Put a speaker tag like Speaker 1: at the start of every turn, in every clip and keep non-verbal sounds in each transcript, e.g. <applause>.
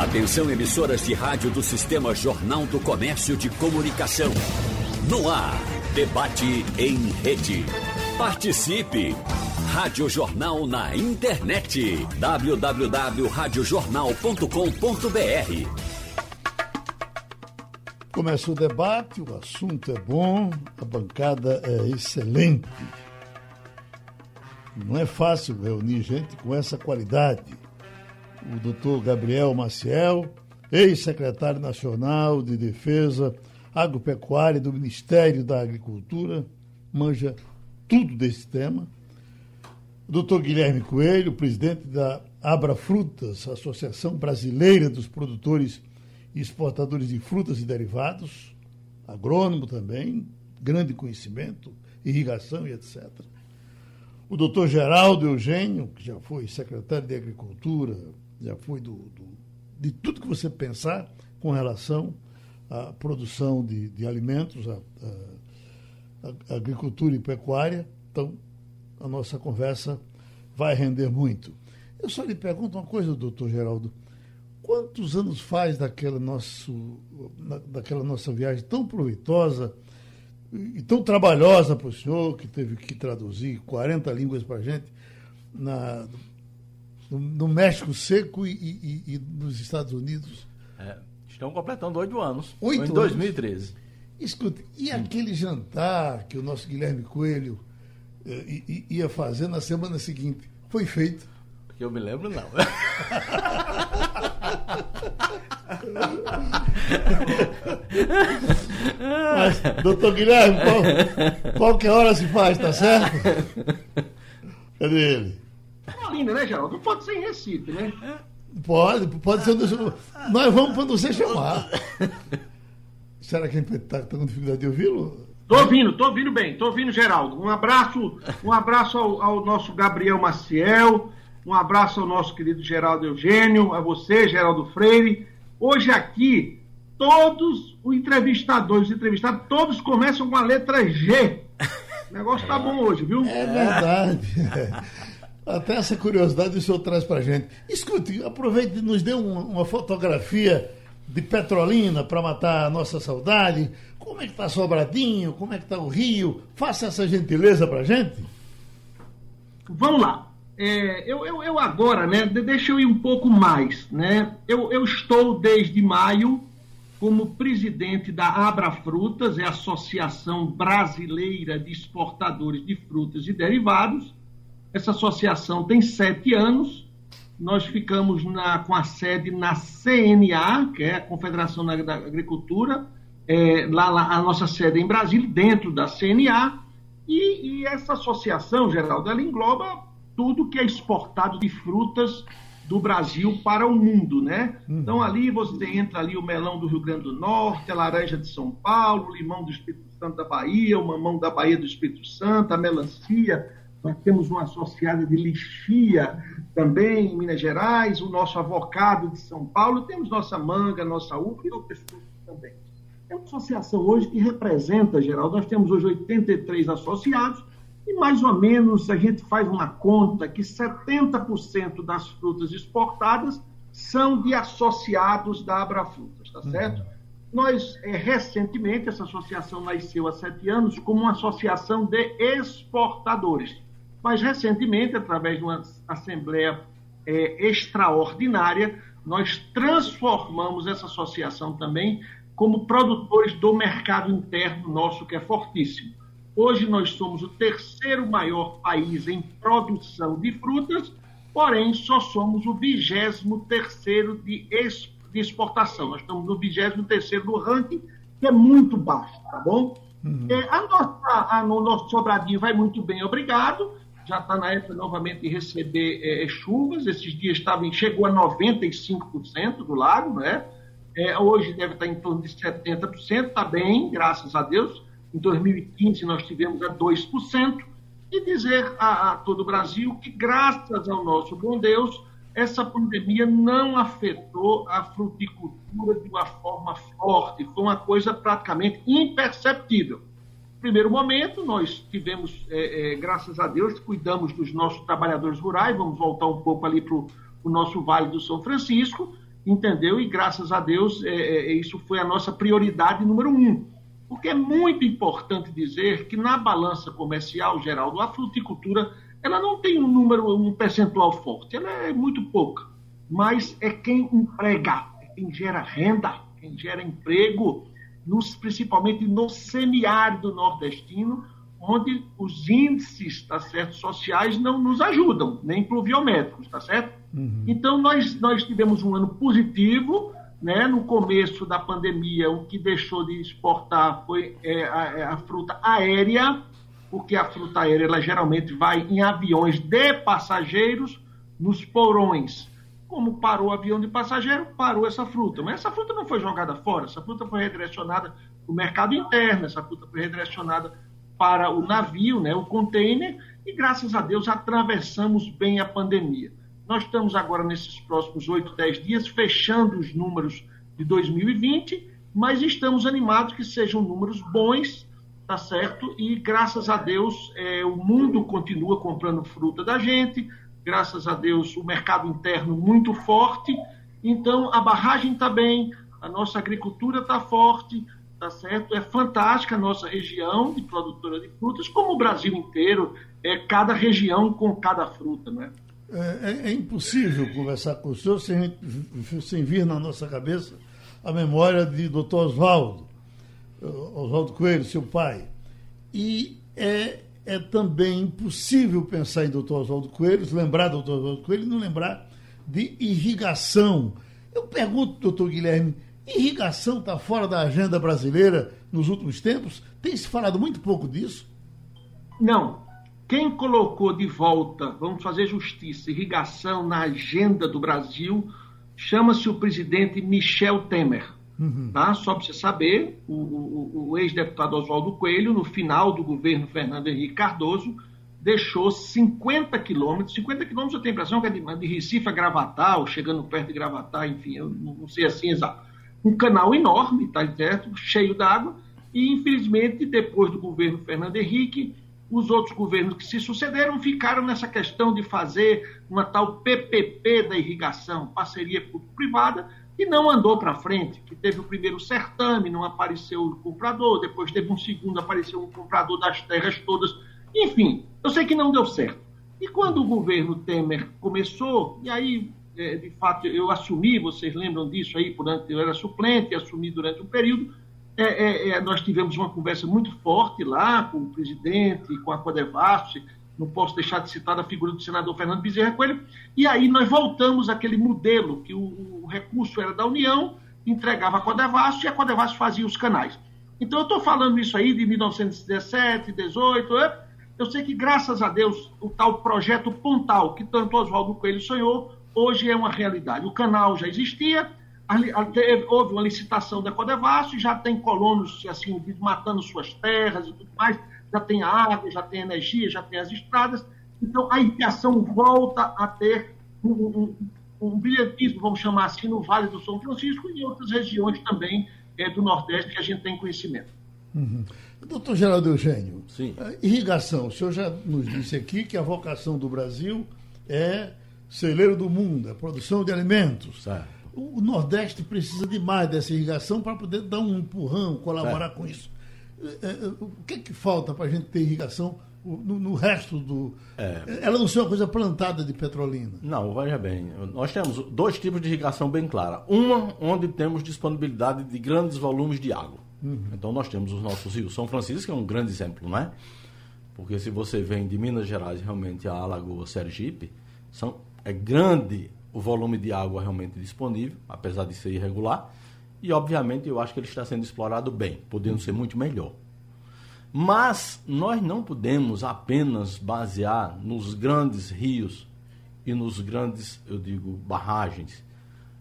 Speaker 1: Atenção emissoras de rádio do Sistema Jornal do Comércio de Comunicação. No ar, debate em rede. Participe! Rádio Jornal na internet. www.radiojornal.com.br
Speaker 2: Começa o debate, o assunto é bom, a bancada é excelente. Não é fácil reunir gente com essa qualidade. O doutor Gabriel Maciel, ex-secretário nacional de Defesa Agropecuária do Ministério da Agricultura, manja tudo desse tema. O doutor Guilherme Coelho, presidente da Abra Frutas, Associação Brasileira dos Produtores e exportadores de frutas e derivados, agrônomo também, grande conhecimento, irrigação e etc. O doutor Geraldo Eugênio, que já foi secretário de Agricultura, já foi do, do, de tudo que você pensar com relação à produção de, de alimentos, à, à, à agricultura e pecuária. Então, a nossa conversa vai render muito. Eu só lhe pergunto uma coisa, doutor Geraldo. Quantos anos faz daquela, nosso, daquela nossa viagem tão proveitosa e tão trabalhosa para o senhor, que teve que traduzir 40 línguas para a gente, na, no, no, México Seco e, e, e nos Estados Unidos?
Speaker 3: É, estão completando oito anos.
Speaker 2: Oito
Speaker 3: em 2013.
Speaker 2: Escute, e aquele jantar que o nosso Guilherme Coelho eh, ia fazer na semana seguinte? Foi feito?
Speaker 3: Eu me lembro, não. <laughs>
Speaker 2: Mas, doutor Guilherme, qual, qualquer hora se faz, tá certo? <laughs> Cadê ele?
Speaker 4: Olinda, né, Geraldo? Não pode ser em Recife, né?
Speaker 2: Pode, pode ser. Nós vamos quando você chamar. Será que a gente está com dificuldade de ouvi-lo?
Speaker 4: Tô ouvindo, tô ouvindo bem, tô ouvindo, Geraldo. Um abraço, um abraço ao, ao nosso Gabriel Maciel, um abraço ao nosso querido Geraldo Eugênio, a você, Geraldo Freire. Hoje aqui, todos os entrevistadores, os entrevistados, todos começam com a letra G. O negócio tá bom hoje, viu?
Speaker 2: É verdade. <laughs> Até essa curiosidade o senhor traz pra gente. Escute, aproveite e nos dê uma, uma fotografia de Petrolina para matar a nossa saudade. Como é que tá Sobradinho? Como é que tá o Rio? Faça essa gentileza pra gente.
Speaker 4: Vamos lá. É, eu, eu, eu, agora, né, deixa eu ir um pouco mais. Né? Eu, eu estou desde maio como presidente da Abra Frutas, é a Associação Brasileira de Exportadores de Frutas e Derivados. Essa associação tem sete anos. Nós ficamos na, com a sede na CNA, que é a Confederação da Agricultura, é, lá, lá, a nossa sede é em Brasília, dentro da CNA. E, e essa associação, Geraldo, ela engloba tudo que é exportado de frutas do Brasil para o mundo, né? Uhum. Então ali você entra ali o melão do Rio Grande do Norte, a laranja de São Paulo, o limão do Espírito Santo da Bahia, o mamão da Bahia do Espírito Santo, a melancia, nós temos uma associada de lixia também em Minas Gerais, o nosso avocado de São Paulo, temos nossa manga, nossa uva e outras frutas também. É uma associação hoje que representa, Geraldo, nós temos hoje 83 associados, e mais ou menos a gente faz uma conta que 70% das frutas exportadas são de associados da Abrafrutas, tá uhum. certo? Uhum. Nós, é, recentemente, essa associação nasceu há sete anos como uma associação de exportadores. Mas, recentemente, através de uma assembleia é, extraordinária, nós transformamos essa associação também como produtores do mercado interno nosso, que é fortíssimo. Hoje nós somos o terceiro maior país em produção de frutas, porém só somos o vigésimo terceiro de, exportação. Nós estamos no vigésimo terceiro do ranking, que é muito baixo, tá bom? Uhum. É, a nossa, a, no nosso sobradinho vai muito bem, obrigado. Já está na época novamente de receber é, chuvas. Esses dias estava, chegou a 95% do lago, né? É, hoje deve estar em torno de 70%, está bem, graças a Deus. Em 2015, nós tivemos a 2%. E dizer a, a todo o Brasil que, graças ao nosso bom Deus, essa pandemia não afetou a fruticultura de uma forma forte, foi uma coisa praticamente imperceptível. Primeiro momento, nós tivemos, é, é, graças a Deus, cuidamos dos nossos trabalhadores rurais, vamos voltar um pouco ali para o nosso Vale do São Francisco, entendeu? E graças a Deus, é, é, isso foi a nossa prioridade número um. Porque é muito importante dizer que na balança comercial geral a fruticultura ela não tem um número, um percentual forte, ela é muito pouca, mas é quem emprega, é quem gera renda, quem gera emprego, nos, principalmente no semiárido nordestino, onde os índices tá certo, sociais não nos ajudam, nem pluviométricos, tá certo? Uhum. Então, nós, nós tivemos um ano positivo, né? no começo da pandemia, o que deixou de exportar foi é, a, é, a, fruta aérea, porque a fruta aérea ela geralmente vai em aviões de passageiros nos porões. Como parou o avião de passageiro, parou essa fruta. Mas essa fruta não foi jogada fora, essa fruta foi redirecionada para o mercado interno, essa fruta foi redirecionada para o navio, né, o container, e graças a Deus atravessamos bem a pandemia. Nós estamos agora, nesses próximos 8, 10 dias, fechando os números de 2020, mas estamos animados que sejam números bons, tá certo? E graças a Deus é, o mundo continua comprando fruta da gente, graças a Deus o mercado interno muito forte, então a barragem está bem, a nossa agricultura está forte, tá certo? É fantástica a nossa região de produtora de frutas, como o Brasil inteiro, é cada região com cada fruta, né?
Speaker 2: É, é impossível conversar com o senhor sem, sem vir na nossa cabeça a memória de Dr. Oswaldo, Oswaldo Coelho, seu pai. E é, é também impossível pensar em Dr. Oswaldo Coelho, lembrar do Dr. Oswaldo Coelho e não lembrar de irrigação. Eu pergunto, doutor Guilherme, Irrigação está fora da agenda brasileira nos últimos tempos? Tem se falado muito pouco disso?
Speaker 4: Não. Quem colocou de volta, vamos fazer justiça, irrigação na agenda do Brasil, chama-se o presidente Michel Temer. Uhum. Tá? Só para você saber, o, o, o ex-deputado Oswaldo Coelho, no final do governo Fernando Henrique Cardoso, deixou 50 quilômetros, 50 quilômetros eu tenho a impressão que é de, de Recife a Gravatar, ou chegando perto de Gravatar, enfim, eu não sei assim exato um canal enorme, tá certo? cheio d'água, e infelizmente, depois do governo Fernando Henrique, os outros governos que se sucederam ficaram nessa questão de fazer uma tal PPP da irrigação, parceria público-privada, e não andou para frente, que teve o primeiro certame, não apareceu o comprador, depois teve um segundo, apareceu um comprador das terras todas, enfim, eu sei que não deu certo. E quando o governo Temer começou, e aí é, de fato, eu assumi, vocês lembram disso aí, durante, eu era suplente, assumi durante um período. É, é, é, nós tivemos uma conversa muito forte lá com o presidente, com a Codevasf, não posso deixar de citar a figura do senador Fernando Bezerra Coelho, e aí nós voltamos àquele modelo que o, o recurso era da União, entregava a Codevasf e a Codevasf fazia os canais. Então eu estou falando isso aí de 1917, 18, eu sei que graças a Deus o tal projeto Pontal, que tanto Oswaldo Coelho sonhou, hoje é uma realidade. O canal já existia, houve uma licitação da Codevasf, já tem colonos assim, matando suas terras e tudo mais, já tem água, já tem energia, já tem as estradas. Então, a irrigação volta a ter um, um, um brilhantismo, vamos chamar assim, no Vale do São Francisco e em outras regiões também é, do Nordeste que a gente tem conhecimento.
Speaker 2: Uhum. Doutor Geraldo Eugênio, Sim. irrigação, o senhor já nos disse aqui que a vocação do Brasil é celeiro do mundo, a produção de alimentos. Certo. O Nordeste precisa de mais dessa irrigação para poder dar um empurrão, colaborar certo. com isso. É, é, o que, é que falta para a gente ter irrigação no, no resto do. É. Ela não ser uma coisa plantada de petrolina.
Speaker 3: Não, veja bem. Nós temos dois tipos de irrigação bem clara. Uma onde temos disponibilidade de grandes volumes de água. Uhum. Então nós temos os nossos rios. São Francisco que é um grande exemplo, não é? Porque se você vem de Minas Gerais realmente a Alagoa, Sergipe, são é grande o volume de água realmente disponível, apesar de ser irregular, e obviamente eu acho que ele está sendo explorado bem, podendo ser muito melhor. Mas nós não podemos apenas basear nos grandes rios e nos grandes, eu digo, barragens.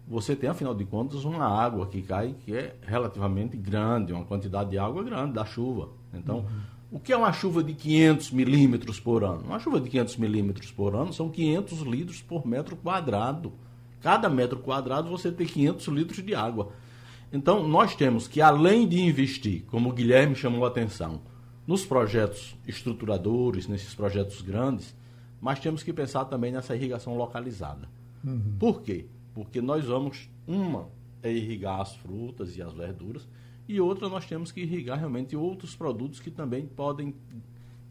Speaker 3: Você tem, afinal de contas, uma água que cai que é relativamente grande, uma quantidade de água grande da chuva. Então, uhum o que é uma chuva de 500 milímetros por ano? Uma chuva de 500 milímetros por ano são 500 litros por metro quadrado. Cada metro quadrado você tem 500 litros de água. Então, nós temos que, além de investir, como o Guilherme chamou a atenção, nos projetos estruturadores, nesses projetos grandes, mas temos que pensar também nessa irrigação localizada. Uhum. Por quê? Porque nós vamos, uma é irrigar as frutas e as verduras, e outra nós temos que irrigar realmente outros produtos que também podem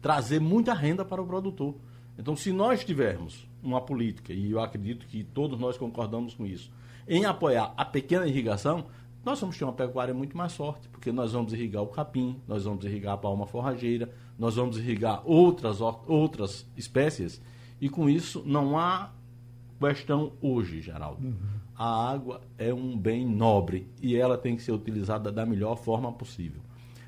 Speaker 3: trazer muita renda para o produtor. Então, se nós tivermos uma política, e eu acredito que todos nós concordamos com isso, em apoiar a pequena irrigação, nós vamos ter uma pecuária muito mais forte, porque nós vamos irrigar o capim, nós vamos irrigar a palma forrageira, nós vamos irrigar outras, outras espécies, e com isso não há questão hoje, Geraldo. Uhum. A água é um bem nobre e ela tem que ser utilizada da melhor forma possível.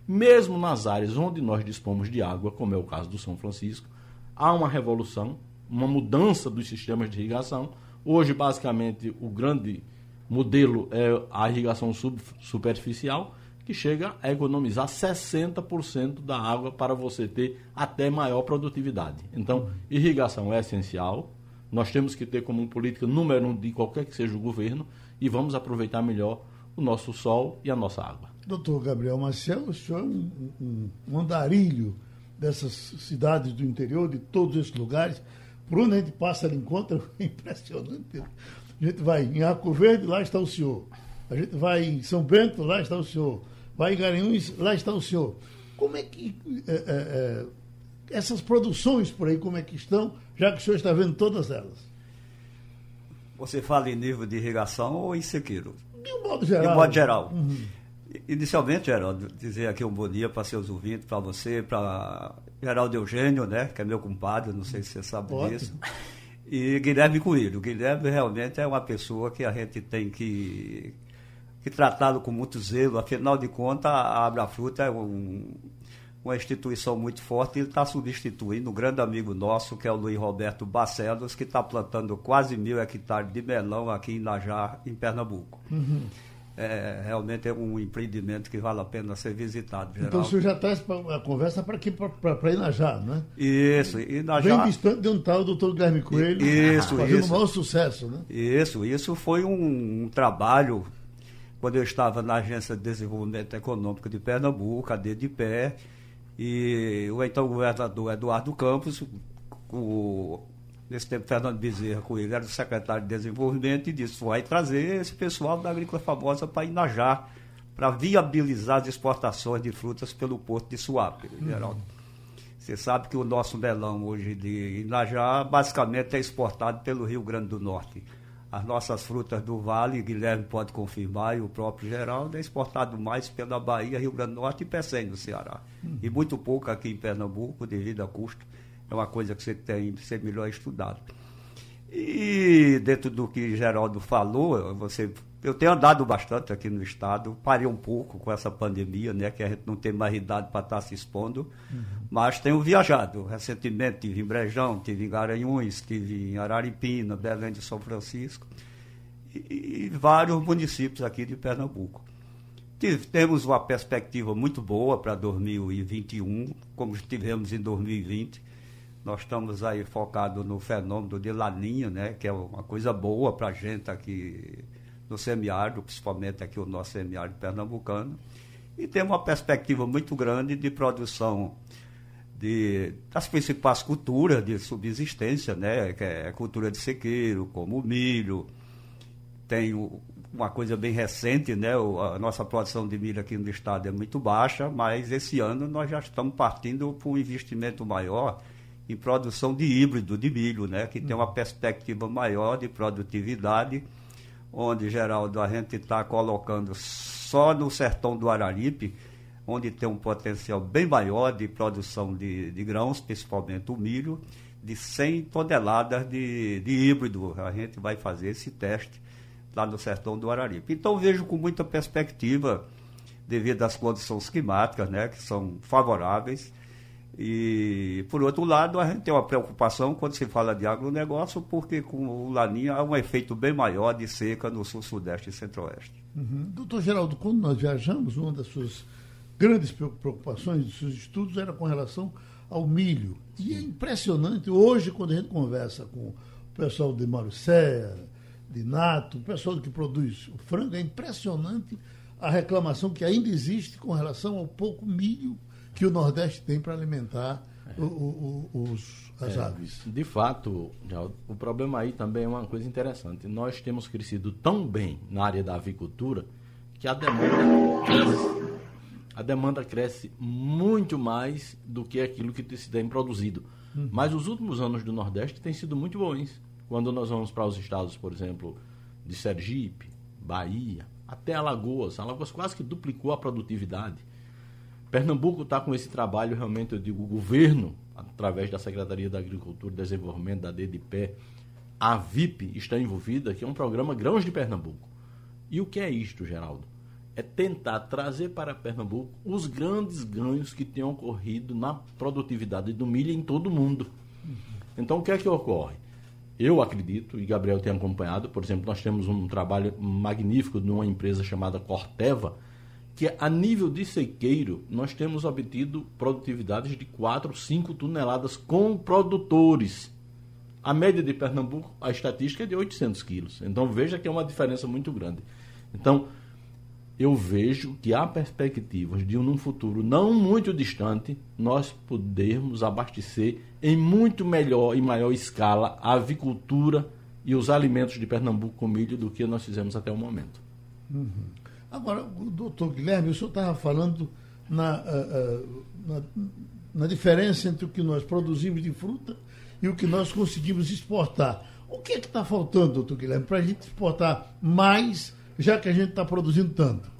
Speaker 3: Mesmo nas áreas onde nós dispomos de água, como é o caso do São Francisco, há uma revolução, uma mudança dos sistemas de irrigação. Hoje, basicamente, o grande modelo é a irrigação sub, superficial, que chega a economizar 60% da água para você ter até maior produtividade. Então, irrigação é essencial. Nós temos que ter como política número um de qualquer que seja o governo e vamos aproveitar melhor o nosso sol e a nossa água.
Speaker 2: Doutor Gabriel Marcelo, o senhor é um, um, um andarilho dessas cidades do interior, de todos esses lugares. Por onde a gente passa, ele encontra, <laughs> é impressionante. A gente vai em Arco Verde, lá está o senhor. A gente vai em São Bento, lá está o senhor. Vai em Garanhuns, lá está o senhor. Como é que é, é, é, essas produções por aí, como é que estão, já que o senhor está vendo todas elas?
Speaker 5: Você fala em nível de irrigação ou em sequeiro?
Speaker 2: De um modo geral.
Speaker 5: De um modo geral. Uhum. Inicialmente, Geraldo, dizer aqui um bom dia para seus ouvintes, para você, para Geraldo Eugênio, né, que é meu compadre, não sei se você sabe Ótimo. disso e Guilherme Coelho. Guilherme realmente é uma pessoa que a gente tem que, que tratá-lo com muito zelo. Afinal de contas, a Abra Fruta é um, uma instituição muito forte e ele está substituindo um grande amigo nosso, que é o Luiz Roberto Barcelos, que está plantando quase mil hectares de melão aqui em Najar, em Pernambuco. Uhum é, realmente é um empreendimento que vale a pena ser visitado.
Speaker 2: Geraldo. Então o senhor já traz a conversa para aqui, para Inajá, não é?
Speaker 5: Isso, Inajá.
Speaker 2: Bem distante de onde está o doutor Guilherme Coelho,
Speaker 5: isso,
Speaker 2: fazendo
Speaker 5: isso.
Speaker 2: um maior sucesso, né?
Speaker 5: Isso, isso foi um, um trabalho, quando eu estava na Agência de Desenvolvimento Econômico de Pernambuco, a DDPE, e o então governador Eduardo Campos, o nesse tempo Fernando Bezerra Coelho era o secretário de Desenvolvimento e disse, vai trazer esse pessoal da agrícola famosa para Inajá, para viabilizar as exportações de frutas pelo porto de Suape, uhum. Geraldo. Você sabe que o nosso melão hoje de Inajá basicamente é exportado pelo Rio Grande do Norte. As nossas frutas do Vale, Guilherme pode confirmar, e o próprio Geraldo, é exportado mais pela Bahia, Rio Grande do Norte e Pecém, no Ceará. Uhum. E muito pouco aqui em Pernambuco, devido a custo é uma coisa que você tem que ser melhor estudado. E dentro do que Geraldo falou, você, eu tenho andado bastante aqui no estado, parei um pouco com essa pandemia, né, que a gente não tem mais idade para estar tá se expondo, uhum. mas tenho viajado. Recentemente tive em Brejão, tive em Garanhuns, tive em Araripina, Belém de São Francisco e, e vários municípios aqui de Pernambuco. temos uma perspectiva muito boa para 2021, como tivemos em 2020 nós estamos aí focados no fenômeno de laninha, né, que é uma coisa boa para a gente aqui no semiárido, principalmente aqui o nosso semiárido pernambucano. E temos uma perspectiva muito grande de produção de, das principais culturas de subsistência, né, que é a cultura de sequeiro, como o milho. Tem uma coisa bem recente, né, a nossa produção de milho aqui no estado é muito baixa, mas esse ano nós já estamos partindo para um investimento maior em produção de híbrido de milho, né, que tem uma perspectiva maior de produtividade, onde, Geraldo, a gente está colocando só no sertão do Araripe, onde tem um potencial bem maior de produção de, de grãos, principalmente o milho, de 100 toneladas de, de híbrido. A gente vai fazer esse teste lá no sertão do Araripe. Então, vejo com muita perspectiva, devido às condições climáticas, né, que são favoráveis, e, por outro lado, a gente tem uma preocupação quando se fala de agronegócio, porque com o Laninha há um efeito bem maior de seca no sul, sudeste e centro-oeste.
Speaker 2: Uhum. Doutor Geraldo, quando nós viajamos, uma das suas grandes preocupações dos seus estudos era com relação ao milho. E é impressionante, hoje, quando a gente conversa com o pessoal de Marucéia, de Nato, o pessoal que produz o frango, é impressionante a reclamação que ainda existe com relação ao pouco milho que o Nordeste tem para alimentar o, o, os, as é, aves.
Speaker 3: De fato, o problema aí também é uma coisa interessante. Nós temos crescido tão bem na área da avicultura que a demanda cresce, a demanda cresce muito mais do que aquilo que se tem produzido. Uhum. Mas os últimos anos do Nordeste têm sido muito bons. Quando nós vamos para os estados, por exemplo, de Sergipe, Bahia, até Alagoas, Alagoas quase que duplicou a produtividade. Pernambuco está com esse trabalho, realmente, eu digo, o governo, através da Secretaria da Agricultura e Desenvolvimento, da DDPE, a VIP está envolvida, que é um programa Grãos de Pernambuco. E o que é isto, Geraldo? É tentar trazer para Pernambuco os grandes ganhos que têm ocorrido na produtividade do milho em todo o mundo. Então, o que é que ocorre? Eu acredito, e Gabriel tem acompanhado, por exemplo, nós temos um trabalho magnífico de uma empresa chamada Corteva, que a nível de sequeiro nós temos obtido produtividades de 4, 5 toneladas com produtores. A média de Pernambuco, a estatística é de 800 quilos. Então veja que é uma diferença muito grande. Então eu vejo que há perspectivas de num futuro não muito distante nós podermos abastecer em muito melhor e maior escala a avicultura e os alimentos de Pernambuco com milho do que nós fizemos até o momento.
Speaker 2: Uhum. Agora, doutor Guilherme, o senhor estava falando na, na, na, diferença entre o que nós produzimos de fruta e o que nós conseguimos exportar. O que é está faltando, doutor Guilherme, para a gente exportar mais, já que a gente está produzindo tanto?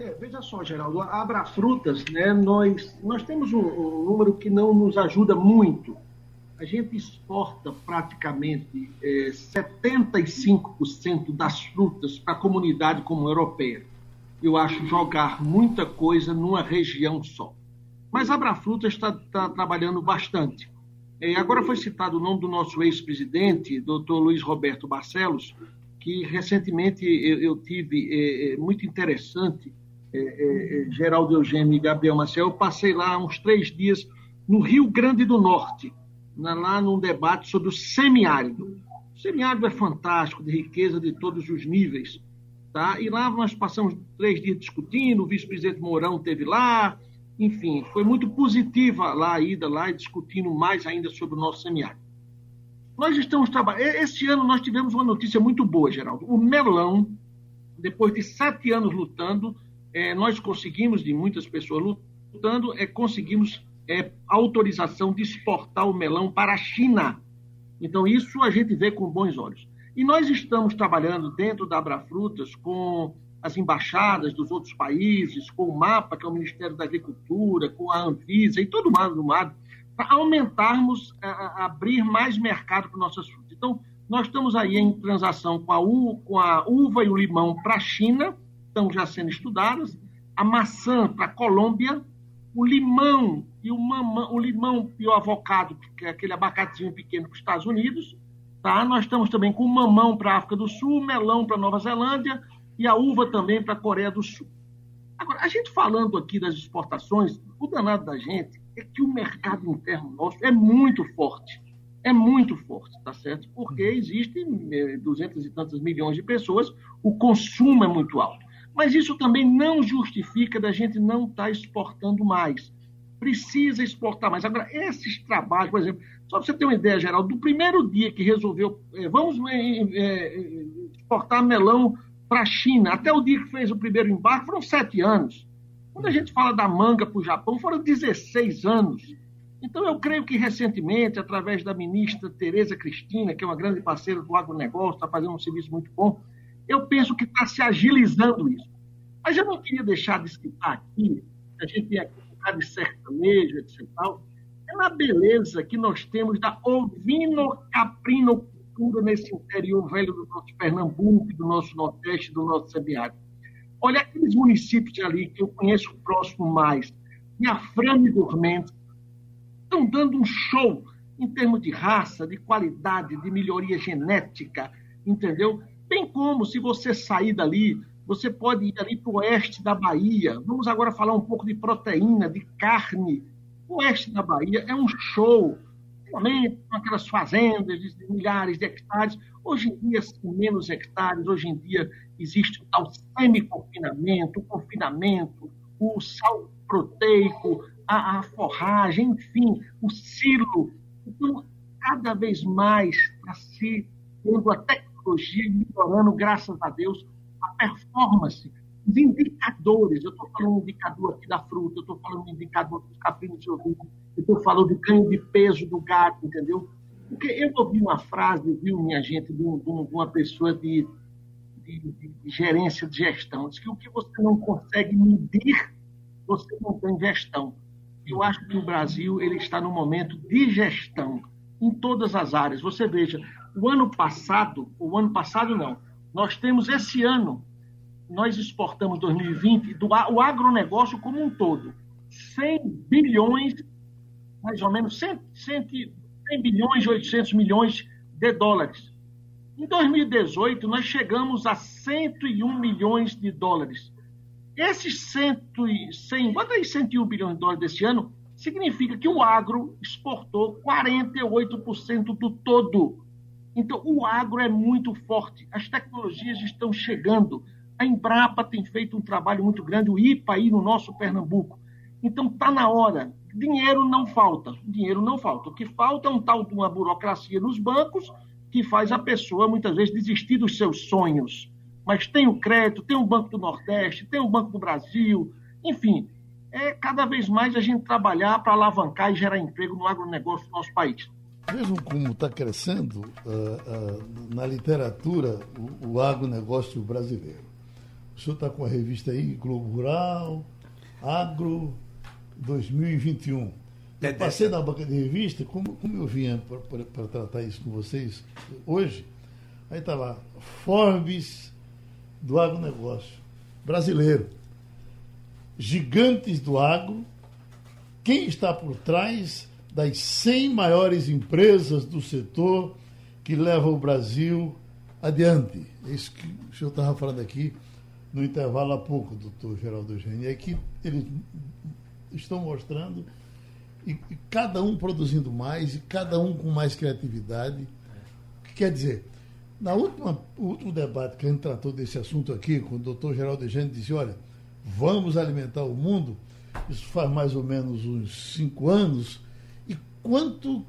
Speaker 4: É, veja só, Geraldo, a Abra Frutas, né, nós, nós temos um, um número que não nos ajuda muito a gente exporta praticamente é, 75% das frutas para a comunidade como europeia. Eu acho jogar muita coisa numa região só. Mas a Abrafruta está, está trabalhando bastante. É, agora foi citado o nome do nosso ex-presidente, doutor Luiz Roberto Barcelos, que recentemente eu, eu tive é, é muito interessante, é, é, Geraldo Eugênio e Gabriel Marcel. Eu passei lá uns três dias no Rio Grande do Norte lá num debate sobre o semiárido. O semiárido é fantástico, de riqueza de todos os níveis. Tá? E lá nós passamos três dias discutindo, o vice-presidente Mourão teve lá, enfim, foi muito positiva lá a ida lá e discutindo mais ainda sobre o nosso semiárido. Nós estamos trabalhando. Esse ano nós tivemos uma notícia muito boa, Geraldo. O melão, depois de sete anos lutando, é, nós conseguimos, de muitas pessoas lutando, é, conseguimos é, autorização de exportar o melão para a China. Então, isso a gente vê com bons olhos. E nós estamos trabalhando dentro da Abrafrutas com as embaixadas dos outros países, com o MAPA, que é o Ministério da Agricultura, com a Anvisa e todo mundo do MAD, para aumentarmos, a, a, abrir mais mercado para nossas frutas. Então, nós estamos aí em transação com a, u, com a uva e o limão para a China, estão já sendo estudadas, a maçã para a Colômbia, o limão e o mamão, o limão e o avocado, que é aquele abacatezinho pequeno para os Estados Unidos, tá? Nós estamos também com o mamão para a África do Sul, melão para Nova Zelândia e a uva também para a Coreia do Sul. Agora, a gente falando aqui das exportações, o danado da gente é que o mercado interno nosso é muito forte. É muito forte, tá certo? Porque existem eh, duzentas e tantas milhões de pessoas, o consumo é muito alto. Mas isso também não justifica da gente não estar tá exportando mais. Precisa exportar mais. Agora, esses trabalhos, por exemplo, só para você ter uma ideia geral, do primeiro dia que resolveu, é, vamos é, exportar melão para a China, até o dia que fez o primeiro embarque, foram sete anos. Quando a gente fala da manga para o Japão, foram 16 anos. Então, eu creio que recentemente, através da ministra Tereza Cristina, que é uma grande parceira do agronegócio, está fazendo um serviço muito bom, eu penso que está se agilizando isso. Mas eu não queria deixar de citar aqui, a gente tem aqui um de sertanejo, etc. É na beleza que nós temos da ovino-caprinocultura nesse interior velho do nosso Pernambuco, do nosso Nordeste, do nosso semiárido. Olha aqueles municípios ali que eu conheço próximo mais, e a Frame Dormente, estão dando um show em termos de raça, de qualidade, de melhoria genética, entendeu? Bem como, se você sair dali, você pode ir ali para o oeste da Bahia. Vamos agora falar um pouco de proteína, de carne. O oeste da Bahia é um show. Com aquelas fazendas de milhares de hectares. Hoje em dia, são menos hectares. Hoje em dia, existe o tal semi-confinamento, o confinamento, o sal proteico, a, a forragem, enfim, o silo. Então, cada vez mais está se tendo a tecnologia melhorando, graças a Deus, a performance, os indicadores. Eu estou falando do indicador aqui da fruta, eu estou falando do indicador dos caprinos de ouvido, eu estou falando do ganho de peso do gado, entendeu? Porque eu ouvi uma frase, viu, minha gente, de, um, de uma pessoa de, de, de, gerência de gestão, diz que o que você não consegue medir, você não tem gestão. Eu acho que o Brasil ele está no momento de gestão em todas as áreas. Você veja, o ano passado, o ano passado não, nós temos esse ano, nós exportamos 2020, do, o agronegócio como um todo, 100 bilhões, mais ou menos 100, 100, 100 bilhões e 800 milhões de dólares. Em 2018, nós chegamos a 101 milhões de dólares. Esses 100, 100, bota aí 101 bilhões de dólares desse ano, significa que o agro exportou 48% do todo. Então, o agro é muito forte, as tecnologias estão chegando. A Embrapa tem feito um trabalho muito grande, o IPA aí no nosso Pernambuco. Então, está na hora. Dinheiro não falta, dinheiro não falta. O que falta é um tal de uma burocracia nos bancos que faz a pessoa, muitas vezes, desistir dos seus sonhos. Mas tem o crédito, tem o Banco do Nordeste, tem o Banco do Brasil, enfim, é cada vez mais a gente trabalhar para alavancar e gerar emprego no agronegócio do nosso país.
Speaker 2: Vejam como está crescendo uh, uh, na literatura o, o agronegócio brasileiro. O senhor está com a revista aí, Globo Rural, Agro 2021. Eu passei na banca de revista, como, como eu vinha para tratar isso com vocês hoje, aí está lá, Forbes do agronegócio brasileiro gigantes do agro, quem está por trás das 100 maiores empresas do setor que levam o Brasil adiante. É isso que o senhor estava falando aqui no intervalo há pouco, doutor Geraldo Eugênio. É que eles estão mostrando, e, e cada um produzindo mais, e cada um com mais criatividade. O que quer dizer? Na última, último debate que a gente tratou desse assunto aqui, com o doutor Geraldo Eugênio disse, olha, vamos alimentar o mundo, isso faz mais ou menos uns cinco anos, quanto,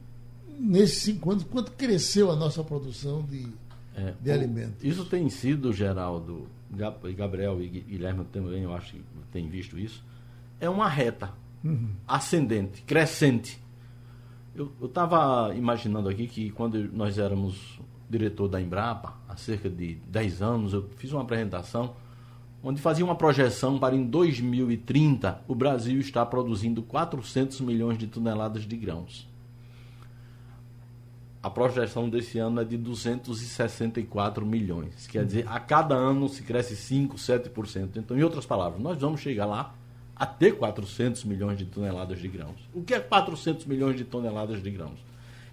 Speaker 2: nesses cinco anos, quanto cresceu a nossa produção de, é, de alimentos?
Speaker 3: Isso tem sido, Geraldo, Gabriel e Guilherme também, eu acho que tem visto isso, é uma reta uhum. ascendente, crescente. Eu estava imaginando aqui que quando nós éramos diretor da Embrapa, há cerca de 10 anos, eu fiz uma apresentação onde fazia uma projeção para em 2030 o Brasil estar produzindo 400 milhões de toneladas de grãos. A projeção desse ano é de 264 milhões. Quer dizer, a cada ano se cresce 5, 7%. Então, em outras palavras, nós vamos chegar lá a ter 400 milhões de toneladas de grãos. O que é 400 milhões de toneladas de grãos?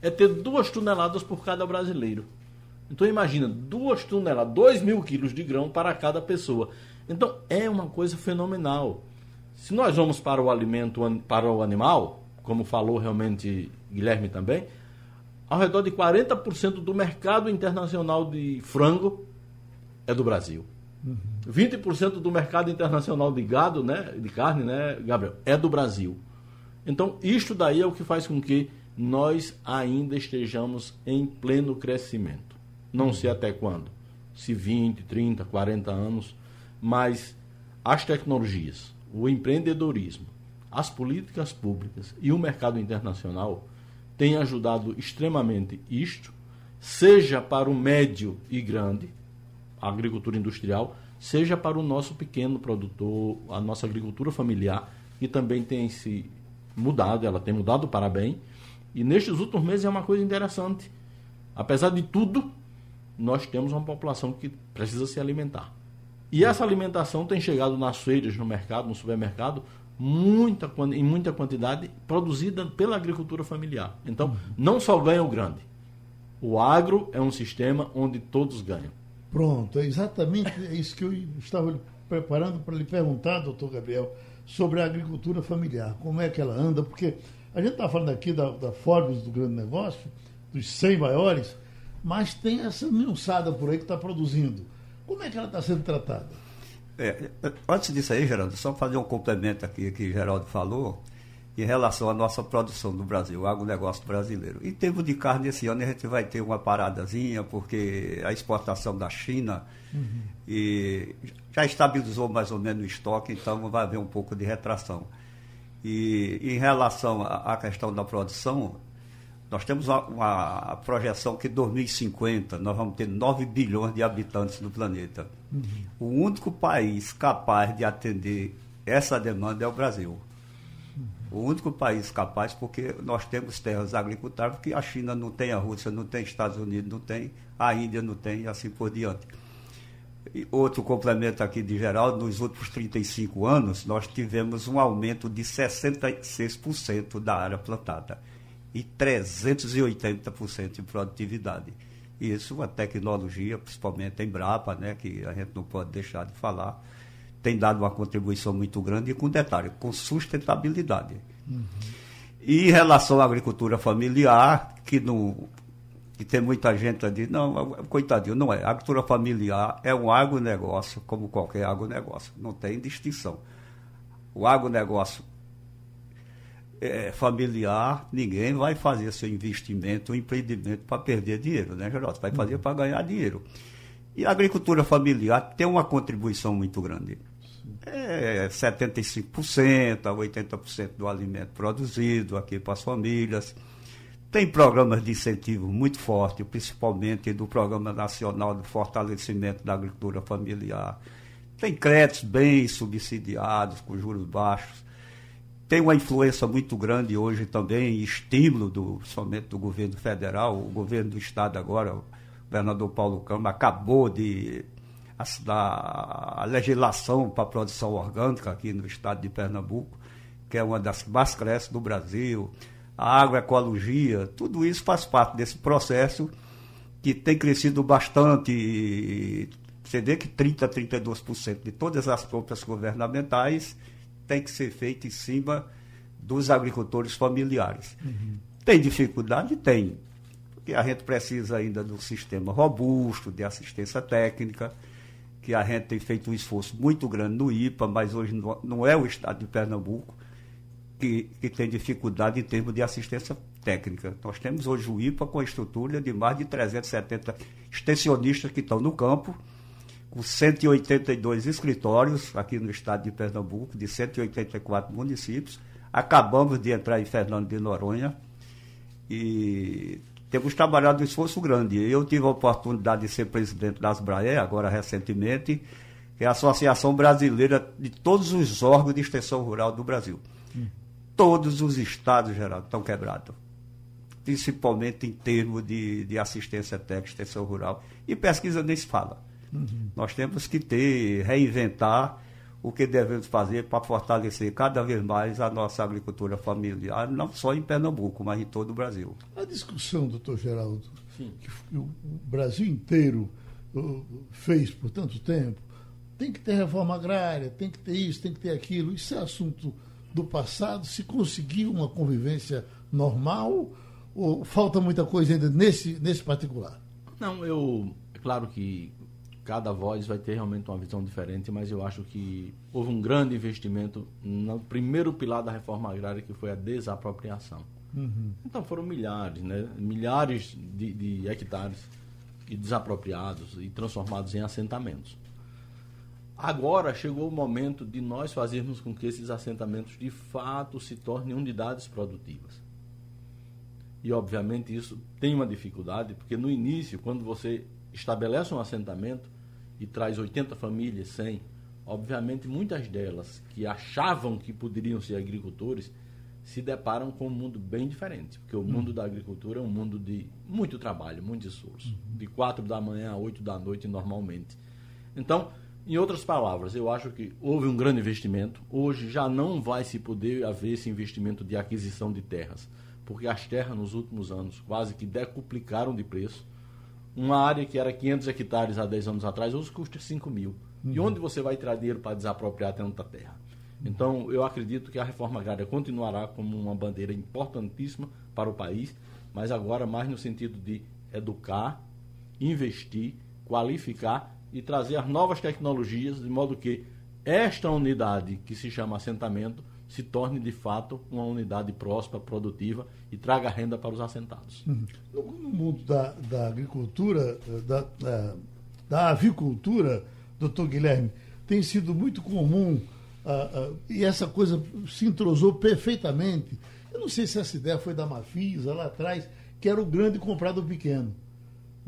Speaker 3: É ter duas toneladas por cada brasileiro. Então imagina, duas toneladas, 2 mil quilos de grão para cada pessoa. Então é uma coisa fenomenal. Se nós vamos para o alimento, para o animal, como falou realmente Guilherme também, ao redor de 40% do mercado internacional de frango é do Brasil. Uhum. 20% do mercado internacional de gado, né, de carne, né, Gabriel, é do Brasil. Então, isto daí é o que faz com que nós ainda estejamos em pleno crescimento. Não sei até quando. Se 20, 30, 40 anos, mas as tecnologias, o empreendedorismo, as políticas públicas e o mercado internacional têm ajudado extremamente isto, seja para o médio e grande, a agricultura industrial, seja para o nosso pequeno produtor, a nossa agricultura familiar, que também tem se mudado, ela tem mudado para bem. E nestes últimos meses é uma coisa interessante. Apesar de tudo, nós temos uma população que precisa se alimentar. E essa alimentação tem chegado nas feiras, no mercado, no supermercado, muita, em muita quantidade, produzida pela agricultura familiar. Então, não só ganha o grande. O agro é um sistema onde todos ganham.
Speaker 2: Pronto, é exatamente <laughs> isso que eu estava preparando para lhe perguntar, doutor Gabriel, sobre a agricultura familiar. Como é que ela anda? Porque a gente está falando aqui da, da Forbes do grande negócio, dos 100 maiores, mas tem essa minçada por aí que está produzindo como é que ela está sendo tratada?
Speaker 5: É, antes disso aí, Geraldo, só fazer um complemento aqui que o Geraldo falou. em relação à nossa produção do Brasil, o agronegócio brasileiro. Em termos de carne, esse ano a gente vai ter uma paradazinha, porque a exportação da China uhum. e já estabilizou mais ou menos o estoque, então vai haver um pouco de retração. E em relação à questão da produção, nós temos uma, uma projeção que em 2050 nós vamos ter 9 bilhões de habitantes no planeta. Uhum. O único país capaz de atender essa demanda é o Brasil. Uhum. O único país capaz, porque nós temos terras agricultáveis que a China não tem, a Rússia não tem, Estados Unidos não tem, a Índia não tem e assim por diante. E outro complemento aqui de geral, nos últimos 35 anos, nós tivemos um aumento de 66% da área plantada e 380% de produtividade. Isso, a tecnologia, principalmente a Embrapa, né, que a gente não pode deixar de falar, tem dado uma contribuição muito grande e com detalhe, com sustentabilidade. Uhum. E em relação à agricultura familiar, que, não, que tem muita gente a dizer, não, coitadinho, não é. A agricultura familiar é um agronegócio, como qualquer agronegócio, não tem distinção. O agronegócio é, familiar, ninguém vai fazer seu investimento, um empreendimento para perder dinheiro, né, Geraldo? Vai fazer para ganhar dinheiro. E a agricultura familiar tem uma contribuição muito grande. É 75% a 80% do alimento produzido aqui para as famílias. Tem programas de incentivo muito fortes, principalmente do Programa Nacional de Fortalecimento da Agricultura Familiar. Tem créditos bem subsidiados, com juros baixos tem uma influência muito grande hoje também, estímulo do, somente do governo federal, o governo do estado agora, o governador Paulo Câmara, acabou de assinar a legislação para a produção orgânica aqui no estado de Pernambuco, que é uma das que mais cresce do Brasil, a agroecologia, tudo isso faz parte desse processo que tem crescido bastante. Você vê que 30% a 32% de todas as compras governamentais tem que ser feito em cima dos agricultores familiares. Uhum. Tem dificuldade? Tem. Porque a gente precisa ainda de um sistema robusto, de assistência técnica, que a gente tem feito um esforço muito grande no IPA, mas hoje não é o estado de Pernambuco que, que tem dificuldade em termos de assistência técnica. Nós temos hoje o IPA com a estrutura de mais de 370 extensionistas que estão no campo, com 182 escritórios aqui no estado de Pernambuco, de 184 municípios. Acabamos de entrar em Fernando de Noronha e temos trabalhado um esforço grande. Eu tive a oportunidade de ser presidente das BRAE, agora recentemente, que é a Associação Brasileira de todos os órgãos de extensão rural do Brasil. Hum. Todos os estados, Geraldo, estão quebrados. Principalmente em termos de, de assistência técnica, extensão rural. E pesquisa nem se fala. Uhum. Nós temos que ter, reinventar o que devemos fazer para fortalecer cada vez mais a nossa agricultura familiar, não só em Pernambuco, mas em todo o Brasil.
Speaker 2: A discussão, doutor Geraldo, Sim. que o Brasil inteiro fez por tanto tempo, tem que ter reforma agrária, tem que ter isso, tem que ter aquilo, isso é assunto do passado, se conseguir uma convivência normal, ou falta muita coisa ainda nesse, nesse particular?
Speaker 3: Não, eu. É claro que cada voz vai ter realmente uma visão diferente, mas eu acho que houve um grande investimento no primeiro pilar da reforma agrária, que foi a desapropriação. Uhum. Então foram milhares, né? milhares de, de hectares desapropriados e transformados em assentamentos. Agora chegou o momento de nós fazermos com que esses assentamentos de fato se tornem unidades produtivas. E obviamente isso tem uma dificuldade, porque no início, quando você estabelece um assentamento, e traz 80 famílias, 100, obviamente muitas delas que achavam que poderiam ser agricultores se deparam com um mundo bem diferente, porque o mundo hum. da agricultura é um mundo de muito trabalho, muito esforço, uhum. de 4 da manhã a 8 da noite normalmente. Então, em outras palavras, eu acho que houve um grande investimento. Hoje já não vai se poder haver esse investimento de aquisição de terras, porque as terras nos últimos anos quase que decuplicaram de preço uma área que era 500 hectares há 10 anos atrás, hoje custa 5 mil. Uhum. E onde você vai tirar dinheiro para desapropriar tanta terra? Então, eu acredito que a reforma agrária continuará como uma bandeira importantíssima para o país, mas agora mais no sentido de educar, investir, qualificar e trazer as novas tecnologias, de modo que esta unidade, que se chama assentamento, se torne de fato uma unidade próspera, produtiva e traga renda para os assentados. Uhum.
Speaker 2: No mundo da, da agricultura, da, da, da, avicultura, doutor Guilherme, tem sido muito comum uh, uh, e essa coisa se entrosou perfeitamente. Eu não sei se essa ideia foi da Mafisa lá atrás, que era o grande comprar do pequeno.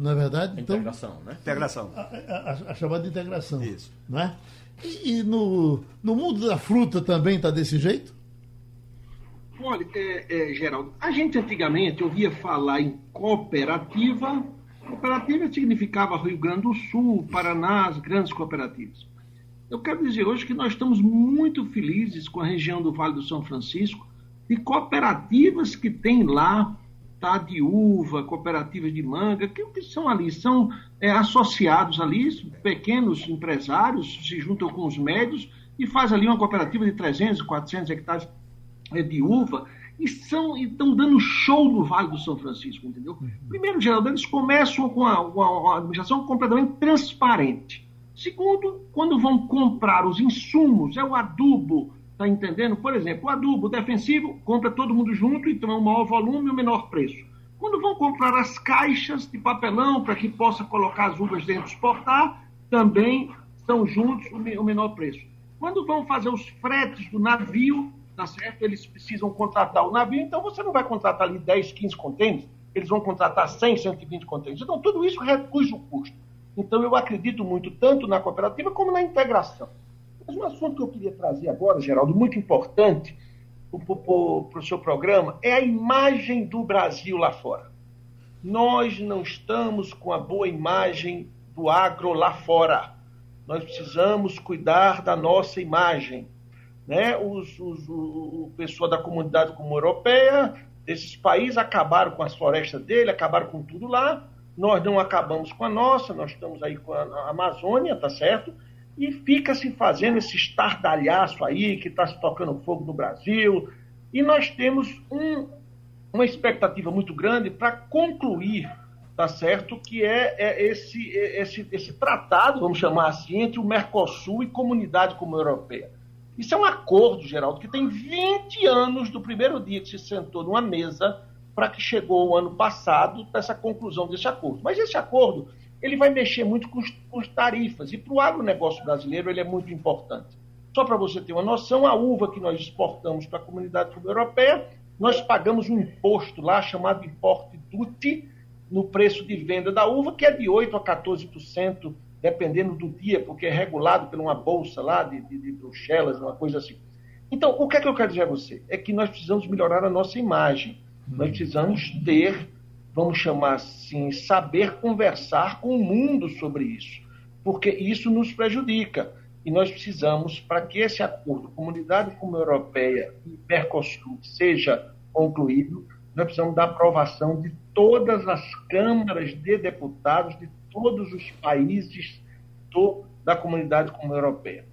Speaker 2: Não é verdade?
Speaker 3: Então, integração, né?
Speaker 5: Integração.
Speaker 2: A, a, a, chamada integração.
Speaker 5: Isso.
Speaker 2: Não é? E, e no, no mundo da fruta também está desse jeito?
Speaker 4: Olha, é, é, Geraldo, a gente antigamente ouvia falar em cooperativa. Cooperativa significava Rio Grande do Sul, Paraná, as grandes cooperativas. Eu quero dizer hoje que nós estamos muito felizes com a região do Vale do São Francisco e cooperativas que tem lá tá, de uva, cooperativas de manga, que, que são ali? São é, associados ali, pequenos empresários se juntam com os médios e faz ali uma cooperativa de 300, 400 hectares é, de uva e são estão dando show no Vale do São Francisco, entendeu? Uhum. Primeiro, Geraldo, eles começam com a, uma, administração completamente transparente. Segundo, quando vão comprar os insumos, é o adubo, Está entendendo? Por exemplo, o adubo defensivo compra todo mundo junto, então é o maior volume e o menor preço. Quando vão comprar as caixas de papelão para que possa colocar as uvas dentro e exportar, também são juntos o menor preço. Quando vão fazer os fretes do navio, tá certo? Eles precisam contratar o navio, então você não vai contratar ali 10, 15 contêineres, eles vão contratar 100, 120 contêineres. Então, tudo isso reduz o custo. Então, eu acredito muito tanto na cooperativa como na integração. Mas um assunto que eu queria trazer agora, Geraldo, muito importante para o seu programa, é a imagem do Brasil lá fora. Nós não estamos com a boa imagem do agro lá fora. Nós precisamos cuidar da nossa imagem. Né? Os, os, o, o pessoal da comunidade comum europeia, desses países, acabaram com as florestas dele, acabaram com tudo lá. Nós não acabamos com a nossa, nós estamos aí com a Amazônia, tá certo? E fica se fazendo esse estardalhaço aí que está se tocando fogo no Brasil. E nós temos um, uma expectativa muito grande para concluir, tá certo, que é, é esse, é esse, esse tratado, vamos chamar assim, entre o Mercosul e Comunidade Comum Europeia. Isso é um acordo, Geraldo, que tem 20 anos do primeiro dia que se sentou numa mesa para que chegou o ano passado dessa conclusão desse acordo. Mas esse acordo ele vai mexer muito com, com as tarifas. E para o agronegócio brasileiro ele é muito importante. Só para você ter uma noção, a uva que nós exportamos para a comunidade europeia, nós pagamos um imposto lá chamado imposto duty no preço de venda da uva, que é de 8% a 14%, dependendo do dia, porque é regulado por uma bolsa lá de, de, de Bruxelas, uma coisa assim. Então, o que é que eu quero dizer a você? É que nós precisamos melhorar a nossa imagem. Nós precisamos ter vamos chamar assim, saber conversar com o mundo sobre isso, porque isso nos prejudica. E nós precisamos, para que esse acordo, Comunidade como Europeia e Mercosul, seja concluído, nós precisamos da aprovação de todas as câmaras de deputados de todos os países do, da Comunidade como Europeia.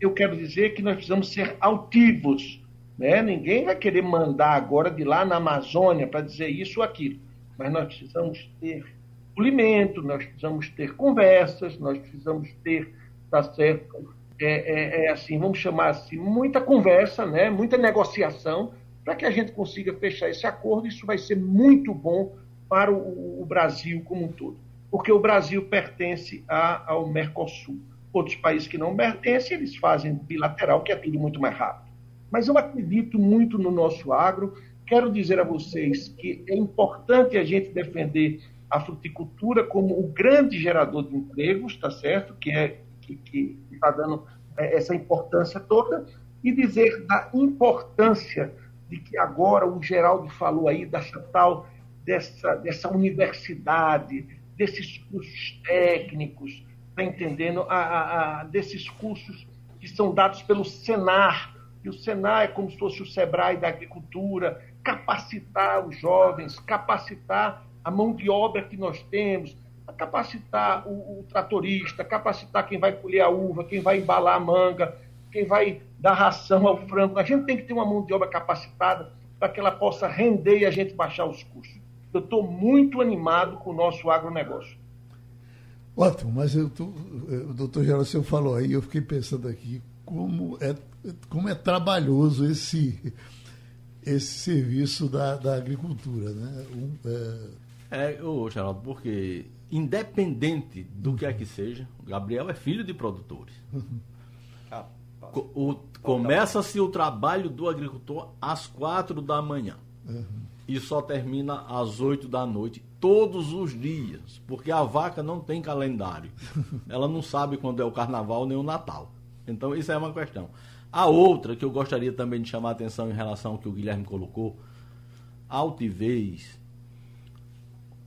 Speaker 4: Eu quero dizer que nós precisamos ser altivos. Né? Ninguém vai querer mandar agora de lá na Amazônia para dizer isso ou aquilo mas nós precisamos ter polimento, nós precisamos ter conversas, nós precisamos ter, tá certo, é, é, é, assim, vamos chamar assim, muita conversa, né, muita negociação, para que a gente consiga fechar esse acordo. Isso vai ser muito bom para o, o Brasil como um todo, porque o Brasil pertence a, ao Mercosul. Outros países que não pertencem, eles fazem bilateral, que é tudo muito mais rápido. Mas eu acredito muito no nosso agro, quero dizer a vocês que é importante a gente defender a fruticultura como o grande gerador de empregos, tá certo? Que é que está dando é, essa importância toda e dizer da importância de que agora o Geraldo falou aí dessa tal dessa dessa universidade, desses cursos técnicos, tá entendendo? A, a, a, desses cursos que são dados pelo Senar, e o Senar é como se fosse o Sebrae da agricultura, capacitar os jovens, capacitar a mão de obra que nós temos, capacitar o, o, tratorista, capacitar quem vai colher a uva, quem vai embalar a manga, quem vai dar ração ao frango. A gente tem que ter uma mão de obra capacitada para que ela possa render e a gente baixar os custos. Eu estou muito animado com o nosso agronegócio.
Speaker 2: Ótimo, mas eu tô, o doutor Geraldo falou aí, eu fiquei pensando aqui, como é, como é trabalhoso esse, esse serviço da, da agricultura. Né? Um,
Speaker 3: é, é ô, Geraldo, porque independente do que é que seja, Gabriel é filho de produtores. O, começa-se o trabalho do agricultor às quatro da manhã. Uhum. E só termina às oito da noite, todos os dias. Porque a vaca não tem calendário. <laughs> Ela não sabe quando é o carnaval nem o Natal. Então, isso é uma questão. A outra que eu gostaria também de chamar a atenção em relação ao que o Guilherme colocou, altivez,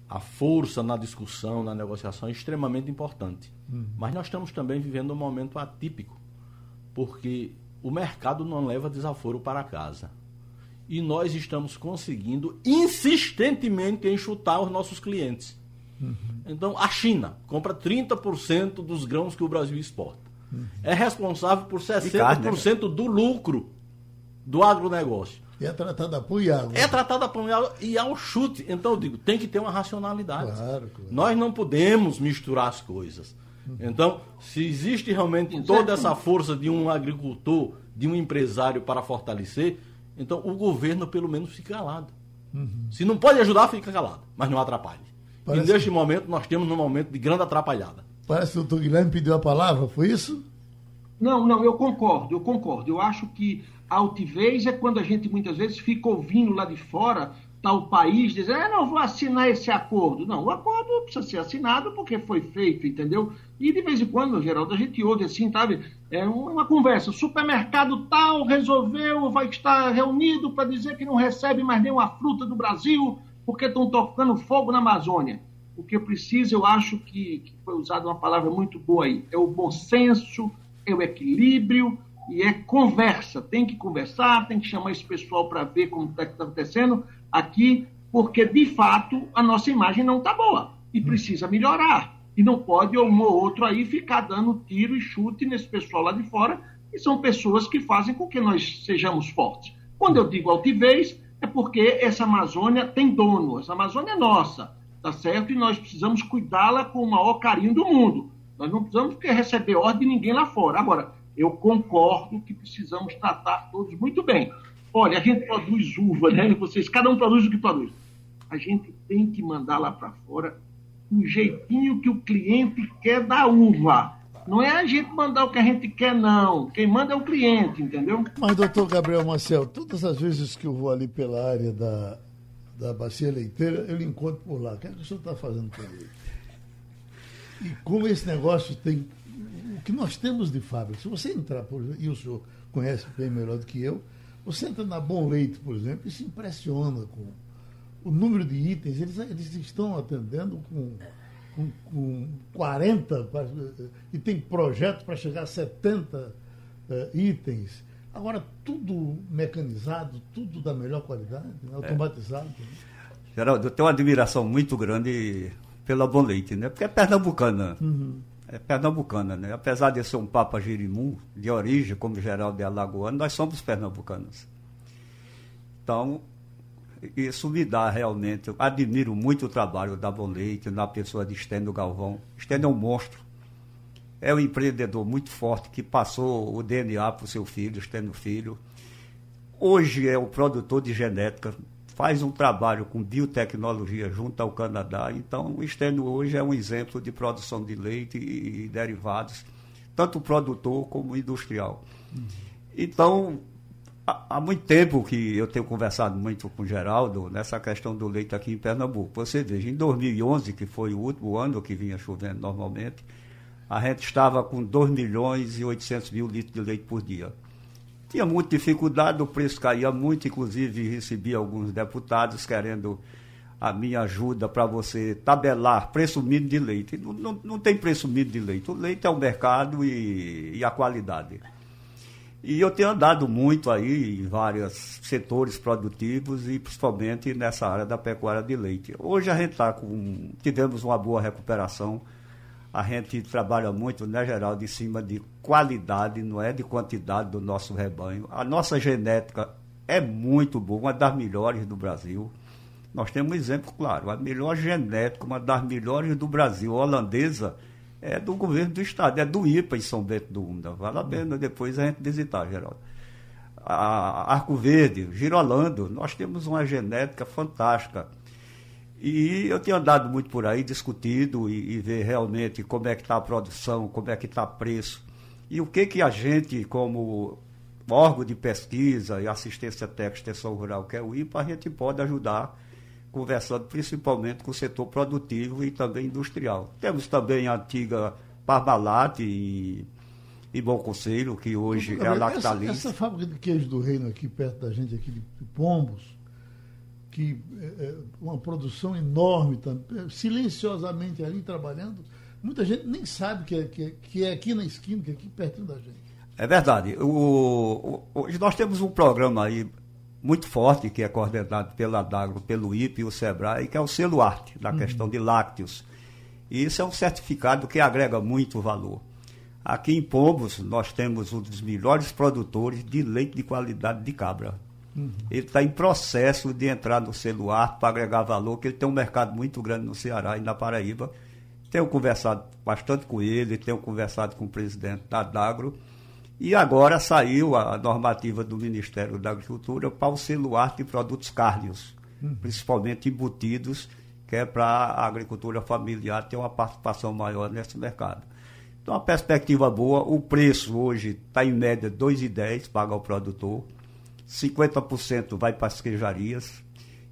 Speaker 3: a força na discussão, na negociação é extremamente importante. Uhum. Mas nós estamos também vivendo um momento atípico, porque o mercado não leva desaforo para casa. E nós estamos conseguindo insistentemente enxutar os nossos clientes. Uhum. Então, a China compra 30% dos grãos que o Brasil exporta é responsável por 60% carne, né? do lucro do agronegócio.
Speaker 2: E é tratado a punhal.
Speaker 3: É tratado a punhal e ao chute. Então eu digo, tem que ter uma racionalidade. Claro, claro. Nós não podemos misturar as coisas. Então, se existe realmente toda essa força de um agricultor, de um empresário para fortalecer, então o governo pelo menos fica calado. Uhum. Se não pode ajudar, fica calado, mas não atrapalhe. Parece... E neste momento nós temos um momento de grande atrapalhada.
Speaker 2: Parece que o doutor Guilherme pediu a palavra, foi isso?
Speaker 4: Não, não, eu concordo, eu concordo. Eu acho que a altivez é quando a gente muitas vezes fica ouvindo lá de fora tal país dizer, ah, não, vou assinar esse acordo. Não, o acordo precisa ser assinado porque foi feito, entendeu? E de vez em quando, Geraldo, a gente ouve assim, sabe? É uma conversa. Supermercado tal resolveu, vai estar reunido para dizer que não recebe mais nenhuma fruta do Brasil porque estão tocando fogo na Amazônia. O que precisa, eu acho que, que foi usada uma palavra muito boa aí, é o bom senso, é o equilíbrio e é conversa. Tem que conversar, tem que chamar esse pessoal para ver como está tá acontecendo aqui, porque de fato a nossa imagem não está boa e precisa melhorar. E não pode um ou outro aí ficar dando tiro e chute nesse pessoal lá de fora, que são pessoas que fazem com que nós sejamos fortes. Quando eu digo altivez, é porque essa Amazônia tem dono, essa Amazônia é nossa tá certo? E nós precisamos cuidá-la com o maior carinho do mundo. Nós não precisamos receber ordem de ninguém lá fora. Agora, eu concordo que precisamos tratar todos muito bem. Olha, a gente produz uva, né? Vocês, cada um produz o que produz. A gente tem que mandar lá para fora o jeitinho que o cliente quer da uva. Não é a gente mandar o que a gente quer, não. Quem manda é o cliente, entendeu?
Speaker 2: Mas, doutor Gabriel Marcel, todas as vezes que eu vou ali pela área da, da bacia leiteira, eu lhe encontro por lá. O que, é que o senhor está fazendo por ele? E como esse negócio tem. O que nós temos de fábrica, se você entrar, por exemplo, e o senhor conhece bem melhor do que eu, você entra na Bom Leite, por exemplo, e se impressiona com o número de itens. Eles, eles estão atendendo com, com, com 40, e tem projeto para chegar a 70 uh, eh, itens. Agora, tudo mecanizado, tudo da melhor qualidade, né? automatizado. É.
Speaker 5: Geraldo, eu tenho uma admiração muito grande pela Bom Leite, né? Porque é pernambucana. Uhum. É pernambucana, né? Apesar de ser um Papa Jirimu, de origem, como Geraldo é alagoano, nós somos pernambucanos. Então, isso me dá realmente. Eu admiro muito o trabalho da Bom Leite, na pessoa de Estênio Galvão. Estênio é um monstro é um empreendedor muito forte que passou o DNA para o seu filho, estendo filho. Hoje é o produtor de genética, faz um trabalho com biotecnologia junto ao Canadá. Então, o Estênio hoje é um exemplo de produção de leite e, derivados, tanto produtor como industrial. Então, há muito tempo que eu tenho conversado muito com o Geraldo nessa questão do leite aqui em Pernambuco. Você veja, em 2011, que foi o último ano que vinha chovendo normalmente, a gente estava com 2 milhões e 800 mil litros de leite por dia. Tinha muita dificuldade, o preço caía muito, inclusive recebi alguns deputados querendo a minha ajuda para você tabelar preço mínimo de leite. Não, não, não, tem preço mínimo de leite. O leite é o mercado e, e a qualidade. E eu tenho andado muito aí em vários setores produtivos e principalmente nessa área da pecuária de leite. Hoje a gente está com. tivemos uma boa recuperação a gente trabalha muito, né, Geraldo, em cima de qualidade, não é de quantidade do nosso rebanho. A nossa genética é muito boa, uma das melhores do Brasil. Nós temos um exemplo claro, a melhor genética, uma das melhores do Brasil, holandesa, é do governo do estado, é do IPA em São Bento do Unda. Vale a pena depois a gente visitar, Geraldo. A Arco Verde, Girolando, nós temos uma genética fantástica. E eu tenho andado muito por aí, discutido e, e ver realmente como é que está a produção, como é que está o preço. E o que, que a gente, como órgão de pesquisa e assistência técnica extensão rural, que é o IPA, a gente pode ajudar conversando principalmente com o setor produtivo e também industrial. Temos também a antiga Parmalat e, e Bom Conselho, que hoje é a Lactalis.
Speaker 2: Essa, essa, fábrica de queijo do reino aqui perto da gente, aqui de Pombos, que é, é uma produção enorme, silenciosamente ali trabalhando, muita gente nem sabe que é, que é, que é aqui na esquina, que é aqui pertinho da gente.
Speaker 5: É verdade. O, o, hoje nós temos um programa aí muito forte, que é coordenado pela Dagro, pelo IPE e o SEBRAE, que é o selo arte, da uhum. questão de lácteos. E isso é um certificado que agrega muito valor. Aqui em Pombos, nós temos um dos melhores produtores de leite de qualidade de cabra. Uhum. Ele está em processo de entrar no arte para agregar valor, que ele tem um mercado muito grande no Ceará e na Paraíba. Tenho conversado bastante com ele, tenho conversado com o presidente da Dagro e agora saiu a normativa do Ministério da Agricultura para o celular de produtos cárneos, uhum. principalmente embutidos, que é para a agricultura familiar ter uma participação maior nesse mercado. Então, a perspectiva boa, o preço hoje está em média R$ 2,10 paga ao produtor, 50% vai para as queijarias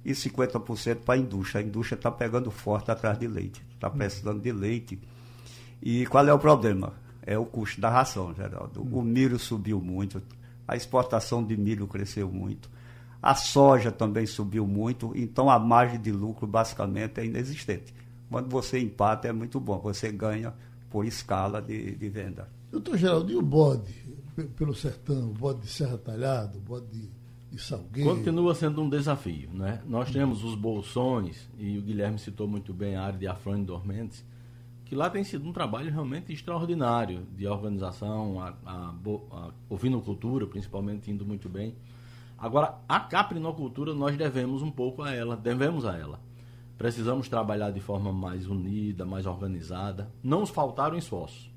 Speaker 5: e 50% para a indústria. A indústria está pegando forte atrás de leite, está precisando de leite. E qual é o problema? é o custo da ração, Geraldo. O milho subiu muito, a exportação de milho cresceu muito, a soja também subiu muito, então a margem de lucro basicamente é inexistente. Quando você empata é muito bom, você ganha por escala de, de venda.
Speaker 2: Doutor Geraldo, e o bode pelo sertão, o bode de Serra Talhada, o bode de, de Salgueiro?
Speaker 3: Continua sendo um desafio. Né? Nós temos os bolsões, e o Guilherme citou muito bem a área de Afrônio Dormentes, que lá tem sido um trabalho realmente extraordinário de organização, a, a, a ovinocultura principalmente indo muito bem. Agora, a caprinocultura nós devemos um pouco a ela, devemos a ela. Precisamos trabalhar de forma mais unida, mais organizada. Não nos faltaram esforços.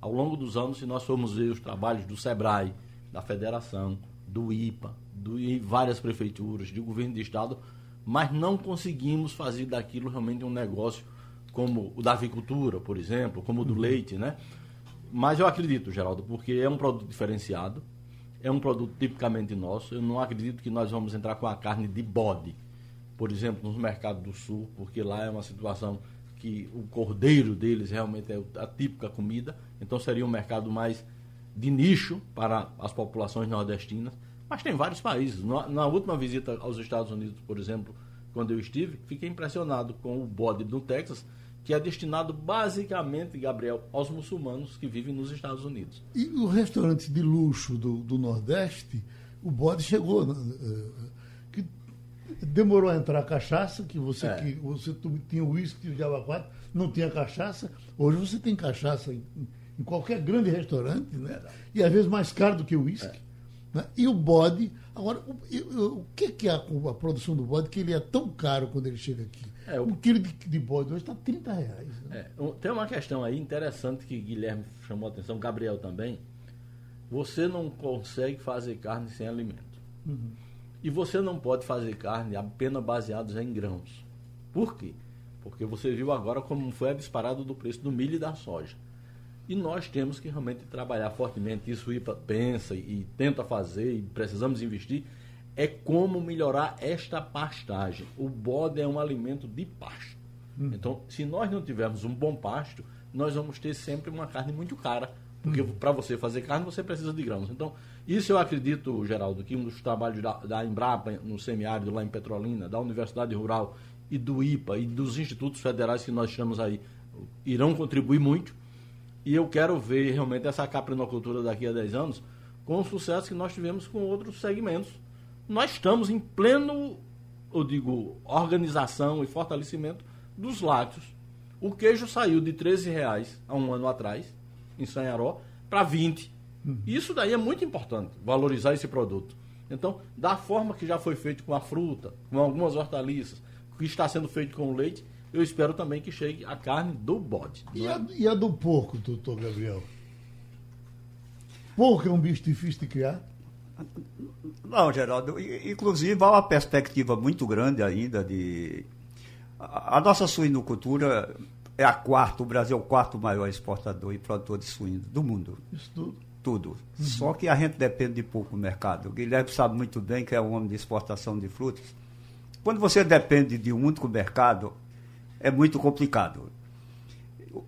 Speaker 3: Ao longo dos anos, se nós formos ver os trabalhos do SEBRAE, da Federação, do IPA, do, várias prefeituras, do governo de estado, mas não conseguimos fazer daquilo realmente um negócio como o da avicultura, por exemplo, como o do uhum. leite, né? Mas eu acredito, Geraldo, porque é um produto diferenciado, é um produto tipicamente nosso. Eu não acredito que nós vamos entrar com a carne de bode, por exemplo, no mercado do sul, porque lá é uma situação que o cordeiro deles realmente é a típica comida, então seria um mercado mais de nicho para as populações nordestinas. Mas tem vários países. Na, última visita aos Estados Unidos, por exemplo, quando eu estive, fiquei impressionado com o bode do Texas, que é destinado basicamente, Gabriel, aos muçulmanos que vivem nos Estados Unidos.
Speaker 2: E no restaurante de luxo do, do Nordeste, o bode chegou. Uh, que demorou a entrar a cachaça, que você, é. que você tinha uísque de abacuado, não tinha cachaça. Hoje você tem cachaça em, em qualquer grande restaurante, né? E às vezes mais caro do que o uísque. É. Né? E o bode. Agora, o, o que é a, a, produção do bode que ele é tão caro quando ele chega aqui? É, o... Um quilo de, de bode hoje está 30 reais.
Speaker 3: Né? É, tem uma questão aí interessante que Guilherme chamou a atenção, Gabriel também. Você não consegue fazer carne sem alimento. Uhum. E você não pode fazer carne apenas baseados em grãos. Por quê? Porque você viu agora como foi a disparada do preço do milho e da soja. E nós temos que realmente trabalhar fortemente. Isso IPA pensa e tenta fazer e precisamos investir é como melhorar esta pastagem. O bode é um alimento de pasto. Hum. Então, se nós não tivermos um bom pasto, nós vamos ter sempre uma carne muito cara. Porque para você fazer carne, você precisa de grãos. Então, isso eu acredito, Geraldo, que um dos trabalhos da, da Embrapa no semiárido, lá em Petrolina, da Universidade Rural e do IPA e dos institutos federais que nós chamamos aí, irão contribuir muito. E eu quero ver realmente essa caprinocultura daqui a 10 anos com o sucesso que nós tivemos com outros segmentos nós estamos em pleno, eu digo, organização e fortalecimento dos lácteos. O queijo saiu de 13 reais há um ano atrás, em Sanharó, para 20. Uhum. Isso daí é muito importante, valorizar esse produto. Então, da forma que já foi feito com a fruta, com algumas hortaliças, que está sendo feito com o leite, eu espero também que chegue a carne do bode.
Speaker 2: E,
Speaker 3: é?
Speaker 2: a, e a do porco, doutor Gabriel? Porco é um bicho difícil de criar?
Speaker 5: Não, Geraldo. Inclusive, há uma perspectiva muito grande ainda de. A nossa suinocultura é a quarta, o Brasil é o quarto maior exportador e produtor de suíno do mundo.
Speaker 2: Isso tudo.
Speaker 5: Tudo. Uhum. Só que a gente depende de pouco do mercado. O Guilherme sabe muito bem que é um homem de exportação de frutas. Quando você depende de um único mercado, é muito complicado.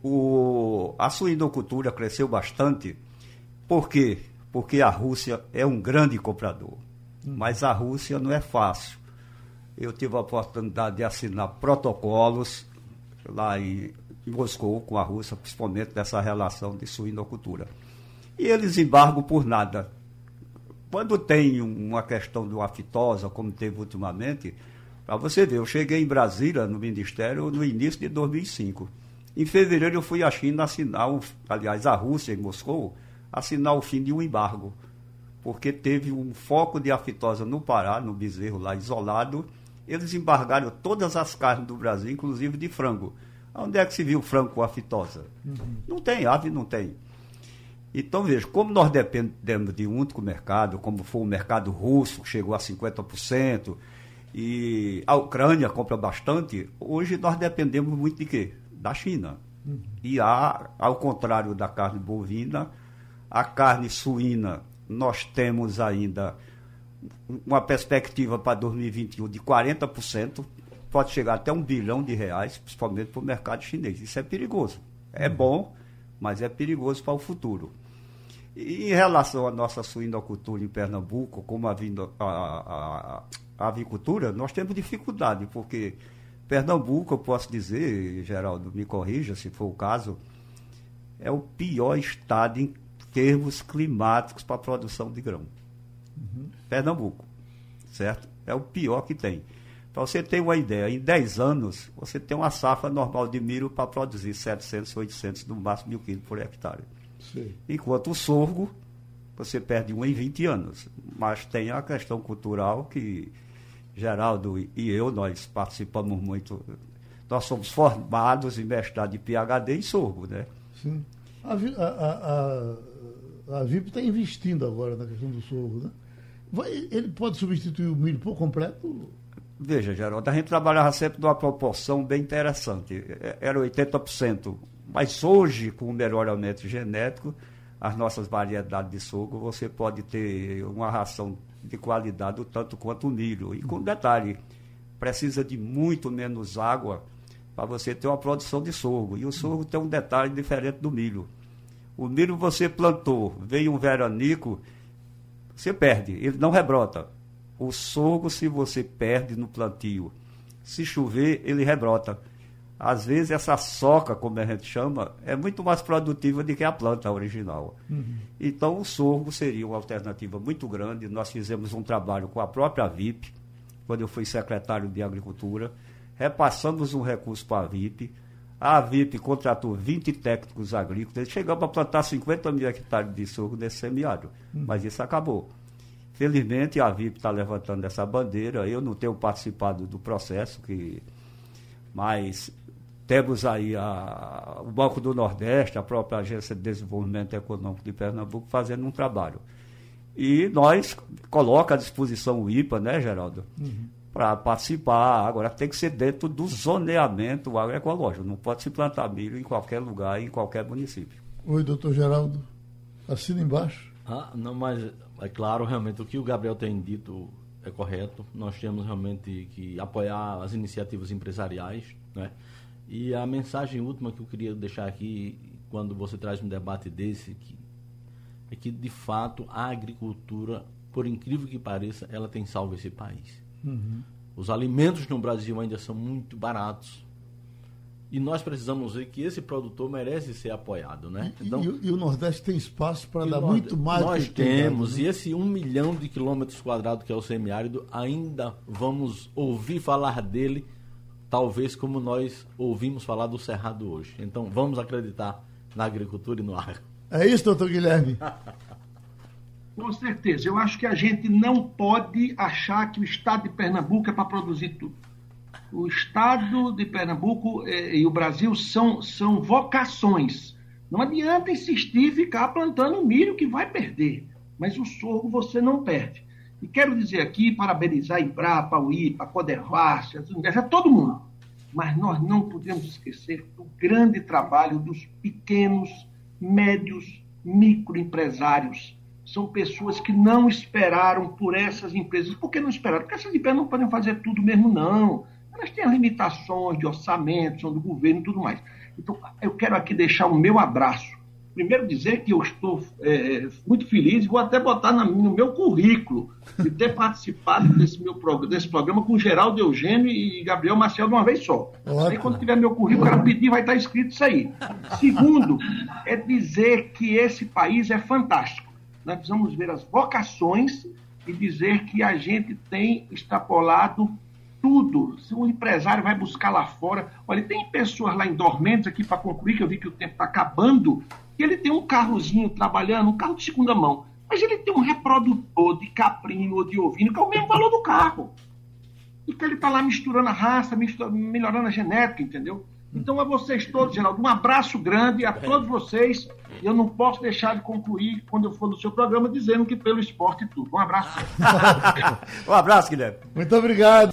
Speaker 5: O, a suinocultura cresceu bastante. Por quê? Porque a Rússia é um grande comprador. Hum. Mas a Rússia não é fácil. Eu tive a oportunidade de assinar protocolos lá em Moscou com a Rússia, principalmente nessa relação de suinocultura. E eles embargam por nada. Quando tem uma questão de uma fitosa, como teve ultimamente, para você ver, eu cheguei em Brasília, no Ministério, no início de 2005. Em fevereiro eu fui à China assinar, aliás, a Rússia, em Moscou, assinar o fim de um embargo. Porque teve um foco de aftosa no Pará, no bezerro lá isolado. Eles embargaram todas as carnes do Brasil, inclusive de frango. Onde é que se viu frango com aftosa? Uhum. Não tem, ave não tem. Então, veja, como nós dependemos de um único mercado, como foi o mercado russo, que chegou a 50%, e a Ucrânia compra bastante, hoje nós dependemos muito de quê? Da China. Uhum. E há, ao contrário da carne bovina, a carne suína, nós temos ainda uma perspectiva para 2021 de 40%, pode chegar até um bilhão de reais, principalmente para o mercado chinês. Isso é perigoso. É uhum. bom, mas é perigoso para o futuro. E em relação à nossa suinocultura em Pernambuco, como a, a, a, a avicultura, nós temos dificuldade, porque Pernambuco, eu posso dizer, Geraldo, me corrija se for o caso, é o pior estado em termos climáticos para a produção de grão. Uhum. Pernambuco, certo? É o pior que tem. Para você ter uma ideia, em 10 anos, você tem uma safra normal de milho para produzir 700, 800, no máximo mil quilos por hectare. Sim. Enquanto o sorgo, você perde um em 20 anos. Mas tem a questão cultural que Geraldo e eu, nós participamos muito. Nós somos formados em mestrado de PHD em sorgo, né?
Speaker 2: Sim. A, a, a, a VIP está investindo agora na questão do sorgo, né? Vai, ele pode substituir o milho por completo?
Speaker 5: Veja, Geraldo, a gente trabalhava sempre numa proporção bem interessante. É, era 80%. Mas hoje, com o melhoramento genético, as nossas variedades de sorgo, você pode ter uma ração de qualidade, tanto quanto o milho. E com detalhe, precisa de muito menos água para você ter uma produção de sorgo. E o sorgo tem um detalhe diferente do milho. O milho você plantou, veio um veranico, você perde, ele não rebrota. O sorgo, se você perde no plantio, se chover, ele rebrota. Às vezes essa soca, como a gente chama, é muito mais produtiva do que a planta original. Uhum. Então o sorgo seria uma alternativa muito grande. Nós fizemos um trabalho com a própria VIP, quando eu fui secretário de Agricultura, repassamos um recurso para a VIP. A VIP contratou 20 técnicos agrícolas, chegamos a plantar 50 mil hectares de sorgo nesse semiárido, uhum. mas isso acabou. Felizmente a VIP está levantando essa bandeira, eu não tenho participado do processo, que mas temos aí a, o Banco do Nordeste, a própria Agência de Desenvolvimento Econômico de Pernambuco fazendo um trabalho. E nós coloca à disposição o IPA, né, Geraldo? Uhum. Para participar. Agora tem que ser dentro do zoneamento agroecológico. Não pode se plantar milho em qualquer lugar, em qualquer município.
Speaker 2: Oi, doutor Geraldo. Assina embaixo.
Speaker 3: Ah, não, mas é claro, realmente, o que o Gabriel tem dito é correto. Nós temos realmente que apoiar as iniciativas empresariais, né? E a mensagem última que eu queria deixar aqui, quando você traz um debate desse, que, é que de fato a agricultura, por incrível que pareça, ela tem salvo esse país. Uhum. Os alimentos no Brasil ainda são muito baratos. E nós precisamos ver que esse produtor merece ser apoiado, né?
Speaker 2: Então, e, e o Nordeste tem espaço para dar muito mais
Speaker 3: Nós que temos, né? e esse um milhão de quilômetros quadrados que é o semiárido, ainda vamos ouvir falar dele talvez como nós ouvimos falar do Cerrado hoje. Então vamos acreditar na agricultura e no agro.
Speaker 2: É isso, doutor Guilherme? <laughs>
Speaker 4: Com certeza. Eu acho que a gente não pode achar que o estado de Pernambuco é para produzir tudo. O estado de Pernambuco eh, e o Brasil são, são vocações. Não adianta insistir e ficar plantando milho que vai perder, mas o sorgo você não perde. E quero dizer aqui, parabenizar a Embrapa, o IPA, a a todo mundo. Mas nós não podemos esquecer do grande trabalho dos pequenos, médios, microempresários. São pessoas que não esperaram por essas empresas. Por que não esperaram? Porque essas empresas não podem fazer tudo mesmo, não. Elas têm as limitações de orçamento, são do governo e tudo mais. Então, eu quero aqui deixar o meu abraço primeiro dizer que eu estou é, muito feliz, vou até botar no meu currículo, de ter <laughs> participado desse, meu, desse programa com Geraldo Eugênio e Gabriel Marcel de uma vez só. Ótimo. Aí quando tiver meu currículo, o cara pedir, vai estar escrito isso aí. Segundo, é dizer que esse país é fantástico. Nós precisamos ver as vocações e dizer que a gente tem extrapolado tudo. Se um empresário vai buscar lá fora. Olha, tem pessoas lá em Dormentes, aqui para concluir, que eu vi que o tempo está acabando, que ele tem um carrozinho trabalhando, um carro de segunda mão, mas ele tem um reprodutor de caprino ou de ovino, que é o mesmo valor do carro. Então ele está lá misturando a raça, misturando, melhorando a genética, entendeu? Então a vocês todos, Geraldo, um abraço grande a todos vocês. E eu não posso deixar de concluir, quando eu for no seu programa, dizendo que pelo esporte tudo. Um abraço. <laughs>
Speaker 5: um abraço, Guilherme.
Speaker 2: Muito obrigado.